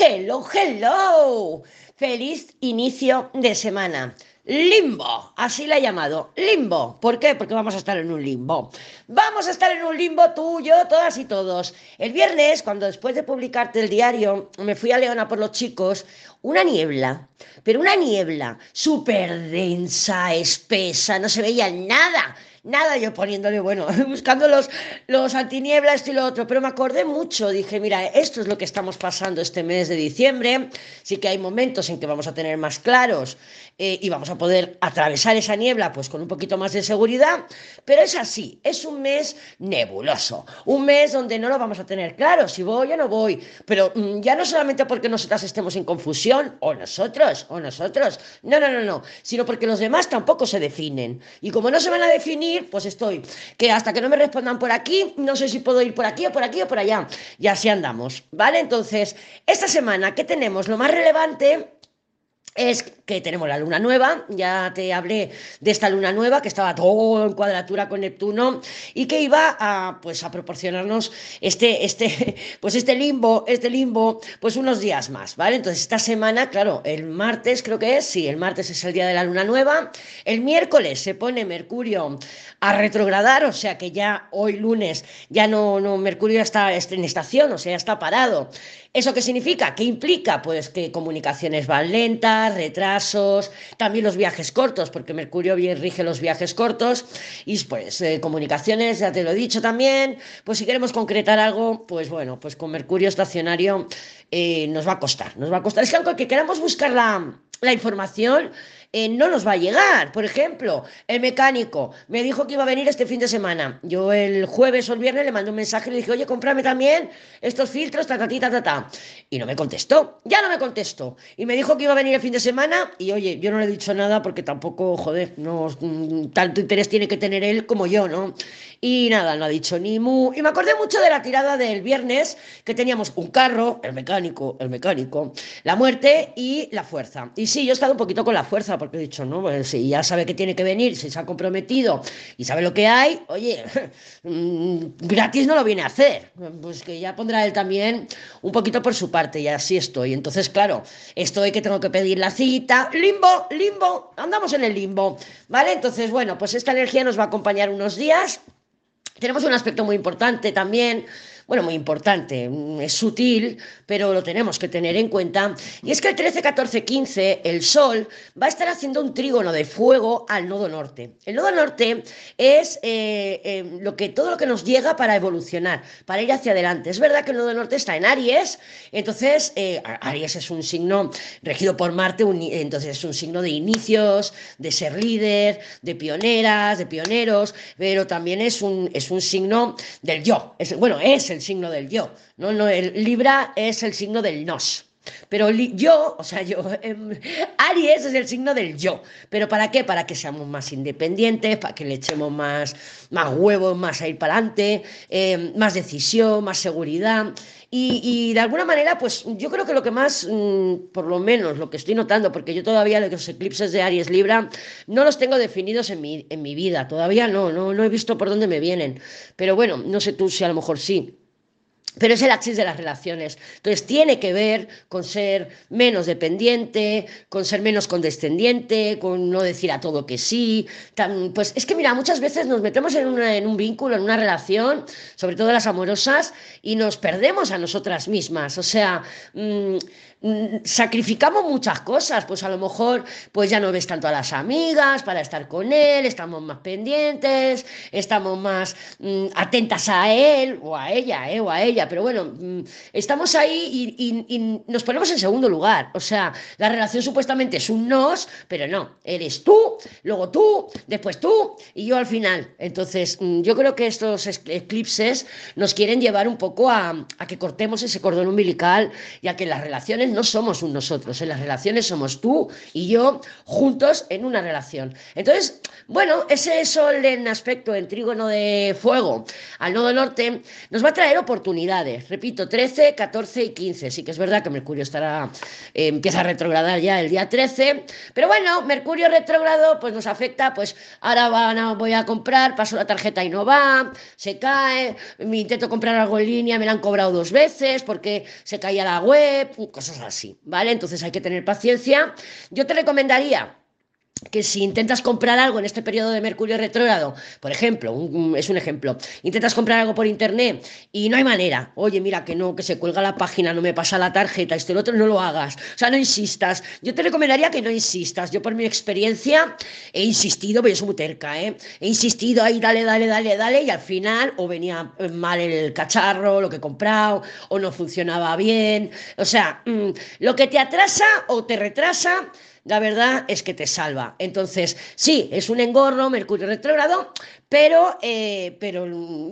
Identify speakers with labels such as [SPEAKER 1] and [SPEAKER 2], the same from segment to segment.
[SPEAKER 1] Hello, hello. Feliz inicio de semana. Limbo, así la he llamado. Limbo. ¿Por qué? Porque vamos a estar en un limbo. Vamos a estar en un limbo tú, yo, todas y todos. El viernes, cuando después de publicarte el diario, me fui a Leona por los chicos, una niebla, pero una niebla súper densa, espesa, no se veía nada nada yo poniéndole, bueno, buscando los, los antinieblas, esto y lo otro, pero me acordé mucho, dije, mira, esto es lo que estamos pasando este mes de diciembre, sí que hay momentos en que vamos a tener más claros eh, y vamos a poder atravesar esa niebla pues con un poquito más de seguridad, pero es así, es un mes nebuloso, un mes donde no lo vamos a tener claro, si voy o no voy, pero mm, ya no solamente porque nosotras estemos en confusión, o nosotros, o nosotros, no, no, no, no, sino porque los demás tampoco se definen, y como no se van a definir, pues estoy. Que hasta que no me respondan por aquí, no sé si puedo ir por aquí o por aquí o por allá. Y así andamos, ¿vale? Entonces, esta semana, ¿qué tenemos? Lo más relevante es que tenemos la luna nueva, ya te hablé de esta luna nueva que estaba todo en cuadratura con Neptuno y que iba a, pues, a proporcionarnos este, este, pues este limbo, este limbo, pues unos días más, ¿vale? Entonces esta semana, claro, el martes creo que es, sí, el martes es el día de la luna nueva, el miércoles se pone Mercurio a retrogradar, o sea que ya hoy lunes ya no, no Mercurio está en estación, o sea, ya está parado. ¿Eso qué significa? ¿Qué implica? Pues que comunicaciones van lentas, retrasos, también los viajes cortos, porque Mercurio bien rige los viajes cortos, y pues eh, comunicaciones, ya te lo he dicho también, pues si queremos concretar algo, pues bueno, pues con Mercurio estacionario eh, nos va a costar, nos va a costar. Es que aunque queramos buscar la, la información, eh, no nos va a llegar. Por ejemplo, el mecánico me dijo que iba a venir este fin de semana. Yo el jueves o el viernes le mandé un mensaje y le dije, oye, cómprame también estos filtros, ta, ta, ta, ta, ta. Y no me contestó, ya no me contestó. Y me dijo que iba a venir el fin de semana y oye, yo no le he dicho nada porque tampoco, joder, no, mm, tanto interés tiene que tener él como yo, ¿no? Y nada, no ha dicho ni mu. Y me acordé mucho de la tirada del viernes, que teníamos un carro, el mecánico, el mecánico, la muerte y la fuerza. Y sí, yo he estado un poquito con la fuerza porque he dicho, no, pues si ya sabe que tiene que venir, si se ha comprometido y sabe lo que hay, oye, mm, gratis no lo viene a hacer. Pues que ya pondrá él también un poquito por su parte y así estoy. Entonces, claro, estoy que tengo que pedir la cita, limbo, limbo, andamos en el limbo, ¿vale? Entonces, bueno, pues esta energía nos va a acompañar unos días. Tenemos un aspecto muy importante también bueno, muy importante, mm, es sutil, pero lo tenemos que tener en cuenta, y es que el 13, 14, 15 el Sol va a estar haciendo un trígono de fuego al nodo norte. El nodo norte es eh, eh, lo que, todo lo que nos llega para evolucionar, para ir hacia adelante. Es verdad que el nodo norte está en Aries, entonces eh, Aries es un signo regido por Marte, entonces es un signo de inicios, de ser líder, de pioneras, de pioneros, pero también es un, es un signo del yo, bueno, es el signo del yo, ¿no? no el Libra es el signo del nos. Pero yo, o sea, yo, em, Aries es el signo del yo. ¿Pero para qué? Para que seamos más independientes, para que le echemos más, más huevos, más a ir para adelante, em, más decisión, más seguridad. Y, de alguna manera, pues yo creo que lo que más, mm, por lo menos lo que estoy notando, porque yo todavía los eclipses de Aries Libra no los tengo definidos en mi, en mi vida, todavía no, no, no he visto por dónde me vienen. Pero bueno, no sé tú si a lo mejor sí pero es el axis de las relaciones. Entonces tiene que ver con ser menos dependiente, con ser menos condescendiente, con no decir a todo que sí. pues es que mira, muchas veces nos metemos en, en, un vínculo, en una relación, sobre todo las amorosas, y nos perdemos a nosotras mismas. O sea, Mm, sacrificamos muchas cosas, pues a lo mejor pues ya no ves tanto a las amigas para estar con él, estamos más pendientes, estamos más mm, atentas a él o a ella, ¿eh? o a ella, pero bueno, mm, estamos ahí y, nos ponemos en segundo lugar, o sea, la relación supuestamente es un nos, pero no, eres tú, luego tú, después tú y yo al final. Entonces, yo creo que estos eclipses nos quieren llevar un poco a, a que cortemos ese cordón umbilical y a que las relaciones no somos un nosotros, en las relaciones somos tú y yo juntos en una relación. Entonces, bueno, ese sol en aspecto en trígono de fuego al nodo norte nos va a traer oportunidades. Repito, 13, 14 y 15. Sí que es verdad que Mercurio estará, eh, empieza a retrogradar ya el día 13, pero bueno, Mercurio retrógrado pues nos afecta, pues ahora van voy a comprar, paso la tarjeta y no va, se cae, me intento comprar algo en línea, me la han cobrado dos veces porque se caía la web, cosas así, ¿vale? Entonces hay que tener paciencia. Yo te recomendaría que si intentas comprar algo en este periodo de Mercurio retrógrado, por ejemplo, es un ejemplo, intentas comprar algo por internet y no hay manera, oye, mira que no, que se cuelga la página, no me pasa la tarjeta, este el otro, no lo hagas, o sea, no insistas. Yo te recomendaría que no insistas. Yo por mi experiencia he insistido, pero yo soy muy terca, ¿eh? He insistido ahí, dale, dale, dale, dale, y al final o venía mal el cacharro, lo que he comprado, o no funcionaba bien, o sea, mm, lo que te atrasa o te retrasa la verdad es que te salva. Entonces, sí, es un engorro, Mercurio retrógrado, pero, eh, pero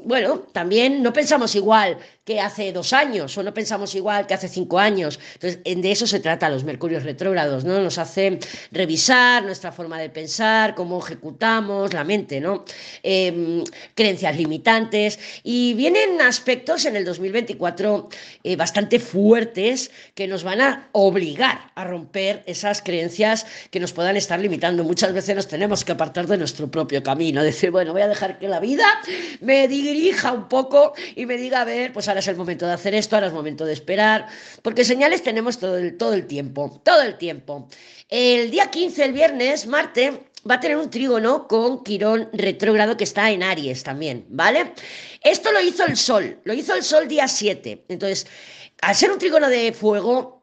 [SPEAKER 1] bueno, también no pensamos igual que hace dos años o no pensamos igual que hace cinco años. Entonces, de eso se trata los Mercurios retrógrados, ¿no? Nos hacen revisar nuestra forma de pensar, cómo ejecutamos la mente, ¿no? Em, creencias limitantes y vienen aspectos en el 2024 eh, bastante fuertes que nos van a obligar a romper esas creencias que nos puedan estar limitando. Muchas veces nos tenemos que apartar de nuestro propio camino, decir, bueno, voy a dejar que la vida me dirija un poco y me diga, a ver, pues ahora es el momento de hacer esto, ahora es momento de esperar, porque señales tenemos todo el, todo el tiempo, todo el tiempo. El día 15, el viernes, Marte, va a tener un trígono con Quirón retrógrado que está en Aries también, ¿vale? Esto lo hizo el Sol, lo hizo el Sol día 7. Entonces, al ser un trígono de fuego,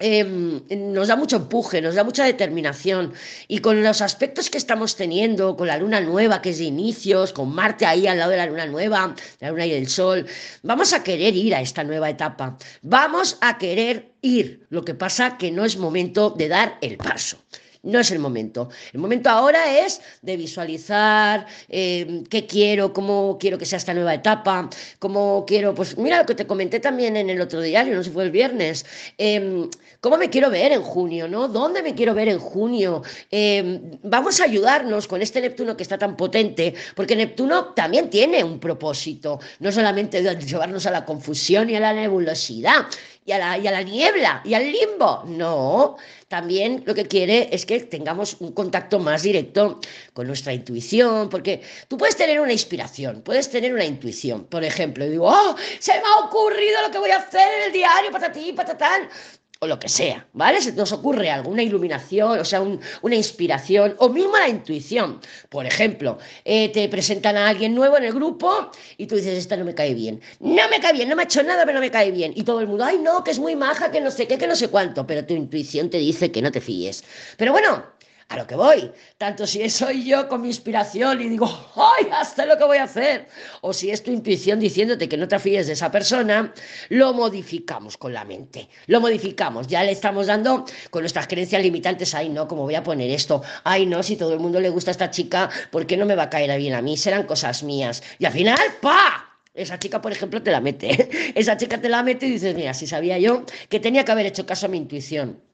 [SPEAKER 1] Em, nos da mucho empuje, nos da mucha determinación. Y con los aspectos que estamos teniendo, con la luna nueva que es de inicios, con Marte ahí al lado de la luna nueva, la luna y el sol, vamos a querer ir a esta nueva etapa, vamos a querer ir, lo que pasa que no es momento de dar el paso. No es el momento. El momento ahora es de visualizar eh, qué quiero, cómo quiero que sea esta nueva etapa, cómo quiero, pues mira lo que te comenté también en el otro diario, no sé si fue el viernes, em, cómo me quiero ver en junio, ¿no? ¿Dónde me quiero ver en junio? Em, vamos a ayudarnos con este Neptuno que está tan potente, porque Neptuno también tiene un propósito, no solamente de llevarnos a la confusión y a la nebulosidad, y a, la, niebla y al limbo. No, también lo que quiere es que tengamos un contacto más directo con nuestra intuición, porque tú puedes tener una inspiración, puedes tener una intuición. Por ejemplo, digo, oh, se me ha ocurrido lo que voy a hacer en el diario, patatí, patatán o lo que sea, ¿vale? Se nos ocurre alguna iluminación, o sea, una inspiración, o mismo la intuición. Por ejemplo, eh, te presentan a alguien nuevo en el grupo y tú dices, esta no me cae bien. No me cae bien, no me ha hecho nada, pero no me cae bien. Y todo el mundo, ay, no, que es muy maja, que no sé qué, que no sé cuánto, pero tu intuición te dice que no te fíes. Pero bueno, a lo que voy. Tanto si soy yo con mi inspiración y digo, ¡ay, hasta lo que voy a hacer! O si es tu intuición diciéndote que no te fíes de esa persona, lo modificamos con la mente. Lo modificamos. Ya le estamos dando con nuestras creencias limitantes, ¡ay, no! ¿Cómo voy a poner esto? ¡ay, no! Si todo el mundo le gusta a esta chica, ¿por qué no me va a caer bien a mí? Serán cosas mías. Y al final, ¡pa! Esa chica, por ejemplo, te la mete. Esa chica te la mete y dices, mira, si sabía yo que tenía que haber hecho caso a mi intuición.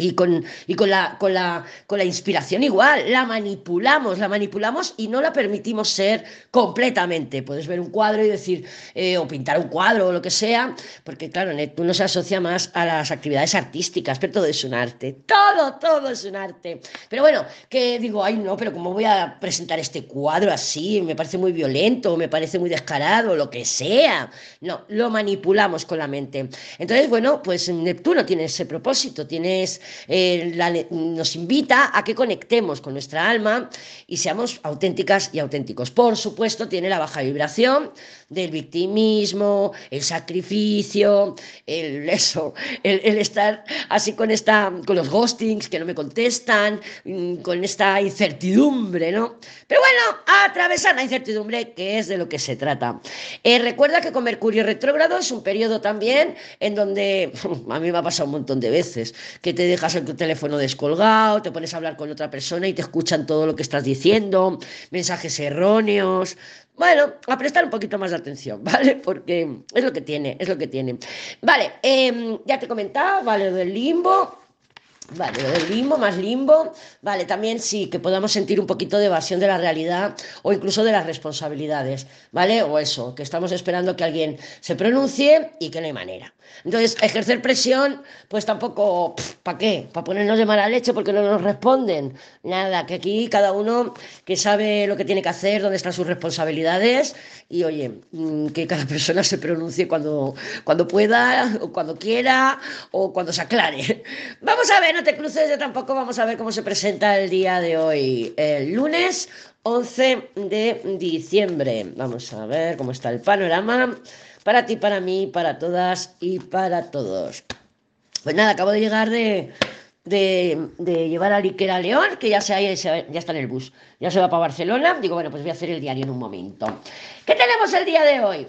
[SPEAKER 1] Y, con, y con, la, con, la, con la inspiración igual, la manipulamos, la manipulamos y no la permitimos ser completamente. Puedes ver un cuadro y decir, eh, o pintar un cuadro o lo que sea, porque claro, Neptuno se asocia más a las actividades artísticas, pero todo es un arte, todo, todo es un arte. Pero bueno, que digo, ay no, pero ¿cómo voy a presentar este cuadro así? Me parece muy violento, me parece muy descarado, lo que sea. No, lo manipulamos con la mente. Entonces, bueno, pues Neptuno tiene ese propósito, tienes eh, nos invita a que conectemos con nuestra alma y seamos auténticas y auténticos. Por supuesto, tiene la baja vibración del victimismo, el sacrificio, el eso, el, estar así con esta, con los ghostings que no me contestan, mm, con esta incertidumbre, ¿no? Pero bueno, a atravesar la incertidumbre, que es de lo que se trata. Eh, recuerda que con Mercurio retrógrado es un periodo también en donde a mí me ha pasado un montón de veces que te dejas el teléfono descolgado, te pones a hablar con otra persona y te escuchan todo lo que estás diciendo, mensajes erróneos. Bueno, a prestar un poquito más de atención, ¿vale? Porque es lo que tiene, es lo que tiene. Vale, em, ya te comentaba, ¿vale? Lo del limbo. Vale, lo del limbo, más limbo. Vale, también sí, que podamos sentir un poquito de evasión de la realidad o incluso de las responsabilidades, ¿vale? O eso, que estamos esperando que alguien se pronuncie y que no hay manera. Entonces, ejercer presión, pues tampoco, ¿para qué? ¿Para ponernos de mala leche porque no nos responden? Nada, que aquí cada uno que sabe lo que tiene que hacer, dónde están sus responsabilidades y oye, mm, que cada persona se pronuncie cuando, cuando pueda, o cuando quiera, o cuando se aclare. Vamos a ver, no te cruces, yo tampoco vamos a ver cómo se presenta el día de hoy, el lunes 11 de diciembre. Vamos a ver cómo está el panorama para ti, para mí, para todas y para todos. Pues nada, acabo de llegar de, de, llevar a Iker a León, que ya, se, ya está en el bus, ya se va para Barcelona. Digo, bueno, pues voy a hacer el diario en un momento. ¿Qué tenemos el día de hoy?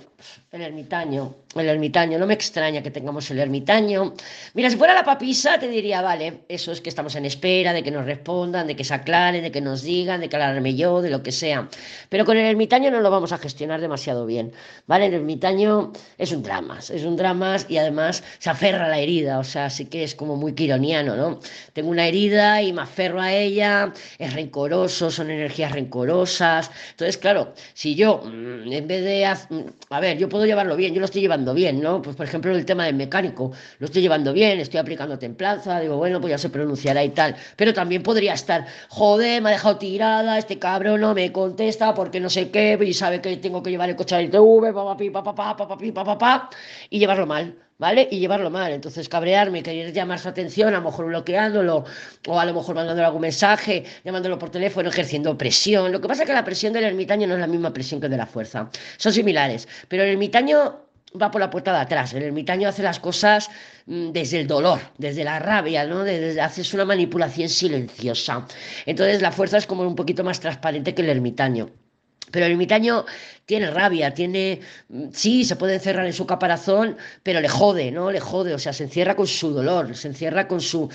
[SPEAKER 1] El ermitaño, el ermitaño, no me extraña que tengamos el ermitaño. Mira, si fuera la papisa, te diría, vale, eso es que estamos en espera de que nos respondan, de que se aclaren, de que nos digan, de que alarme yo, de lo que sea. Pero con el ermitaño no lo vamos a gestionar demasiado bien, ¿vale? El ermitaño es un drama, es un drama y además se aferra a la herida, o sea, sí que es como muy quironiano, ¿no? Tengo una herida y me aferro a ella, es rencoroso, son energías rencorosas. Entonces, claro, si yo, mm, en vez de, a ver, yo puedo llevarlo bien, yo lo estoy llevando bien, ¿no? Pues por ejemplo el tema del mecánico, lo estoy llevando bien, estoy aplicando templanza, digo, bueno, pues ya se pronunciará y tal, pero también podría estar, joder, me ha dejado tirada, este cabrón no me contesta porque no sé qué, y sabe que tengo que llevar el coche al ITV, papá, papá, papá, papá, y llevarlo mal. ¿Vale? Y llevarlo mal. Entonces, cabrearme, querer llamar su atención, a lo mejor bloqueándolo, o a lo mejor mandándole algún mensaje, llamándolo por teléfono, ejerciendo presión. Lo que pasa es que la presión del ermitaño no es la misma presión que de la fuerza. Son similares. Pero el ermitaño va por la puerta de atrás. El ermitaño hace las cosas mm, desde el dolor, desde la rabia, ¿no? Desde, haces una manipulación silenciosa. Entonces la fuerza es como un poquito más transparente que el ermitaño. Pero el ermitaño tiene rabia, tiene, mm, sí, se puede encerrar en su caparazón, pero le jode, ¿no? Le jode, o sea, se encierra con su dolor, se encierra con su,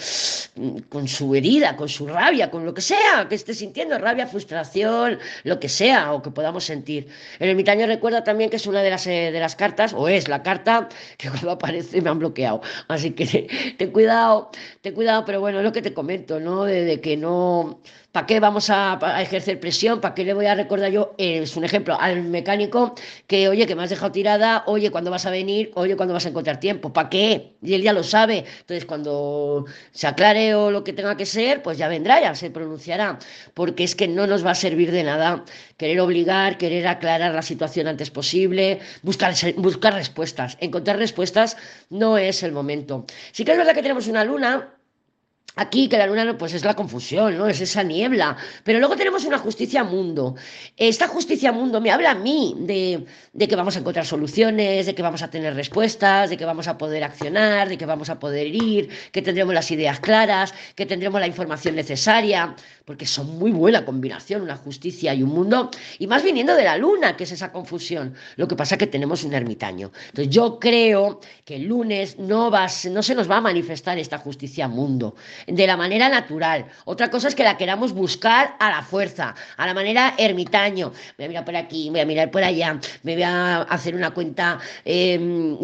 [SPEAKER 1] mm, con su herida, con su rabia, con lo que sea que esté sintiendo, rabia, frustración, lo que sea, o que podamos sentir. El ermitaño recuerda también que es una de las, eh, de las cartas, o es la carta que cuando aparece me han bloqueado. Así que ten cuidado, ten cuidado, pero bueno, es lo que te comento, ¿no? de que no ¿Para qué vamos a, ejercer presión? ¿Para qué le voy a recordar yo? es un ejemplo al mecánico que, oye, que me has dejado tirada, oye, ¿cuándo vas a venir? Oye, ¿cuándo vas a encontrar tiempo? ¿Para qué? Y él ya lo sabe. Entonces, cuando se aclare o lo que tenga que ser, pues ya vendrá, ya se pronunciará. Porque es que no nos va a servir de nada querer obligar, querer aclarar la situación antes posible, buscar, buscar respuestas. Encontrar respuestas no es el momento. Sí que es verdad que tenemos una luna Aquí que la luna pues es la confusión, ¿no? Es esa niebla. Pero luego tenemos una justicia mundo. Esta justicia mundo me habla a mí de, que vamos a encontrar soluciones, de que vamos a tener respuestas, de que vamos a poder accionar, de que vamos a poder ir, que tendremos las ideas claras, que tendremos la información necesaria, porque son muy buena combinación, una justicia y un mundo, y más viniendo de la luna, que es esa confusión. Lo que pasa es que tenemos un ermitaño. Entonces yo creo que el lunes no, va, no se nos va a manifestar esta justicia mundo de la manera natural. Otra cosa es que la queramos buscar a la fuerza, a la manera ermitaño. Voy a mirar por aquí, voy a mirar por allá, me voy a hacer una cuenta em,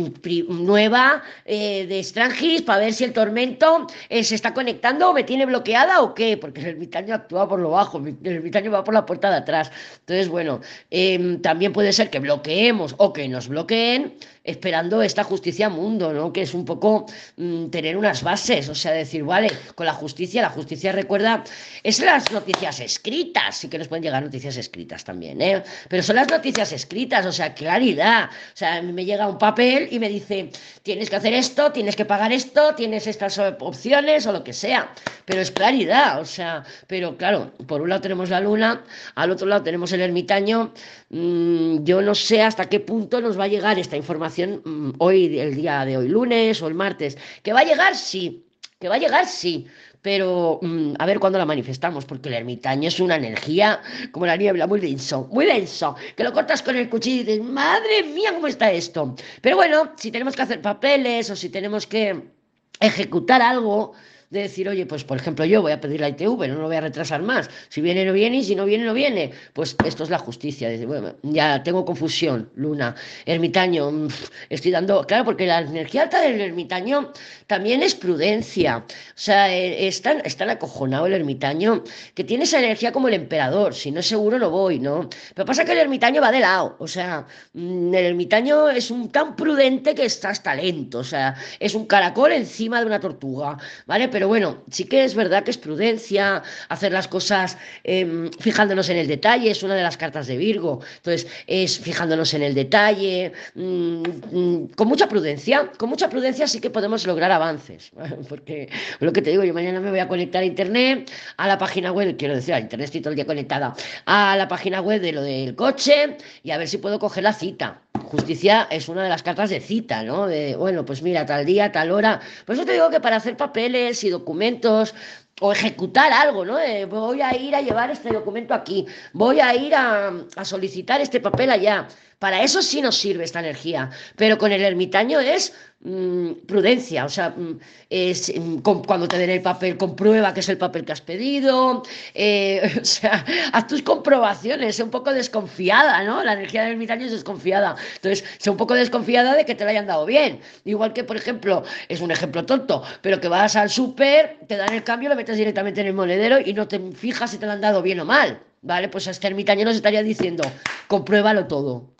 [SPEAKER 1] nueva eh, de Strangis para ver si el tormento eh, se está conectando o me tiene bloqueada o qué, porque el ermitaño actúa por lo bajo, el ermitaño va por la puerta de atrás. Entonces, bueno, em, también puede ser que bloqueemos o que nos bloqueen esperando esta justicia mundo, ¿no? Que es un poco mm, tener unas bases, o sea, decir, vale, con la justicia, la justicia recuerda, es las noticias escritas, sí que nos pueden llegar noticias escritas también, ¿eh? Pero son las noticias escritas, o sea, claridad, o sea, me llega un papel y me dice, tienes que hacer esto, tienes que pagar esto, tienes estas opciones o lo que sea, pero es claridad, o sea, pero claro, por un lado tenemos la luna, al otro lado tenemos el ermitaño, mm, yo no sé hasta qué punto nos va a llegar esta información Mm, hoy, el día de hoy, lunes o el martes. ¿Que va a llegar? Sí. ¿Que va a llegar? Sí. Pero mm, a ver cuándo la manifestamos, porque el ermitaño es una energía como la niebla, muy denso, muy denso, que lo cortas con el cuchillo y dices, madre mía, ¿cómo está esto? Pero bueno, si tenemos que hacer papeles o si tenemos que ejecutar algo, de decir, oye, pues por ejemplo yo voy a pedir la ITV, no lo voy a retrasar más, si viene no viene y si no viene no viene, pues esto es la justicia, ya tengo confusión, Luna, ermitaño, mm, estoy dando, claro, porque la energía alta del ermitaño también es prudencia, o sea, eh, es tan, acojonado el ermitaño que tiene esa energía como el emperador, si no es seguro no voy, ¿no? Pero pasa que el ermitaño va de lado, o sea, mm, el ermitaño es un tan prudente que está hasta lento, o sea, es un caracol encima de una tortuga, ¿vale? Bueno, sí que es verdad que es prudencia, hacer las cosas em, fijándonos en el detalle, es una de las cartas de Virgo, entonces es fijándonos en el detalle, mm, mm, con mucha prudencia, con mucha prudencia sí que podemos lograr avances, porque lo que te digo, yo mañana me voy a conectar a internet, a la página web, quiero decir, a internet estoy todo el día conectada, a la página web de lo del coche y a ver si puedo coger la cita. Justicia es una de las cartas de cita, ¿no? De, bueno, pues mira, tal día, tal hora. Por eso te digo que para hacer papeles y documentos o ejecutar algo, ¿no? voy a ir a llevar este documento aquí, voy a ir a, a solicitar este papel allá. Para eso sí nos sirve esta energía, pero con el ermitaño es mm, prudencia, o sea, mm, es, mm, cuando te den el papel, comprueba que es el papel que has pedido, eh, o sea, haz tus comprobaciones, sé un poco desconfiada, ¿no? La energía del ermitaño es desconfiada, entonces, sé un poco desconfiada de que te lo hayan dado bien. Igual que, por ejemplo, es un ejemplo tonto, pero que vas al súper, te dan el cambio, lo metes directamente en el monedero y no te fijas si te lo han dado bien o mal. ¿Vale? Pues este ermitaño nos estaría diciendo, compruébalo todo.